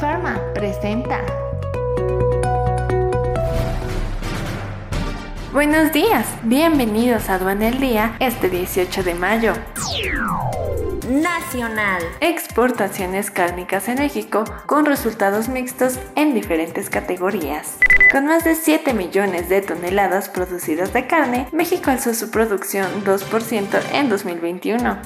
Pharma presenta. Buenos días, bienvenidos a Aduana el Día este 18 de mayo. Nacional. Exportaciones cárnicas en México con resultados mixtos en diferentes categorías. Con más de 7 millones de toneladas producidas de carne, México alzó su producción 2% en 2021.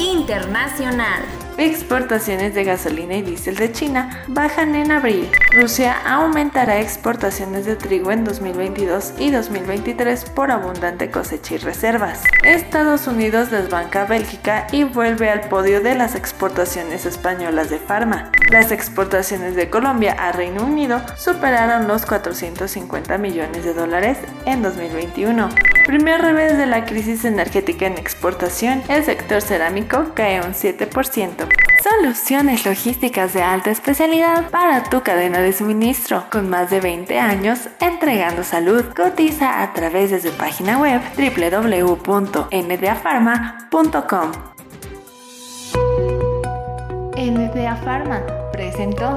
Internacional. Exportaciones de gasolina y diésel de China bajan en abril. Rusia aumentará exportaciones de trigo en 2022 y 2023 por abundante cosecha y reservas. Estados Unidos desbanca Bélgica y vuelve al podio de las exportaciones españolas de farma. Las exportaciones de Colombia a Reino Unido superaron los 450 millones de dólares en 2021. Primer revés de la crisis energética en exportación, el sector cerámico cae un 7%. Soluciones logísticas de alta especialidad para tu cadena de suministro. Con más de 20 años entregando salud, cotiza a través de su página web www.ndafarma.com. NDA Pharma presentó.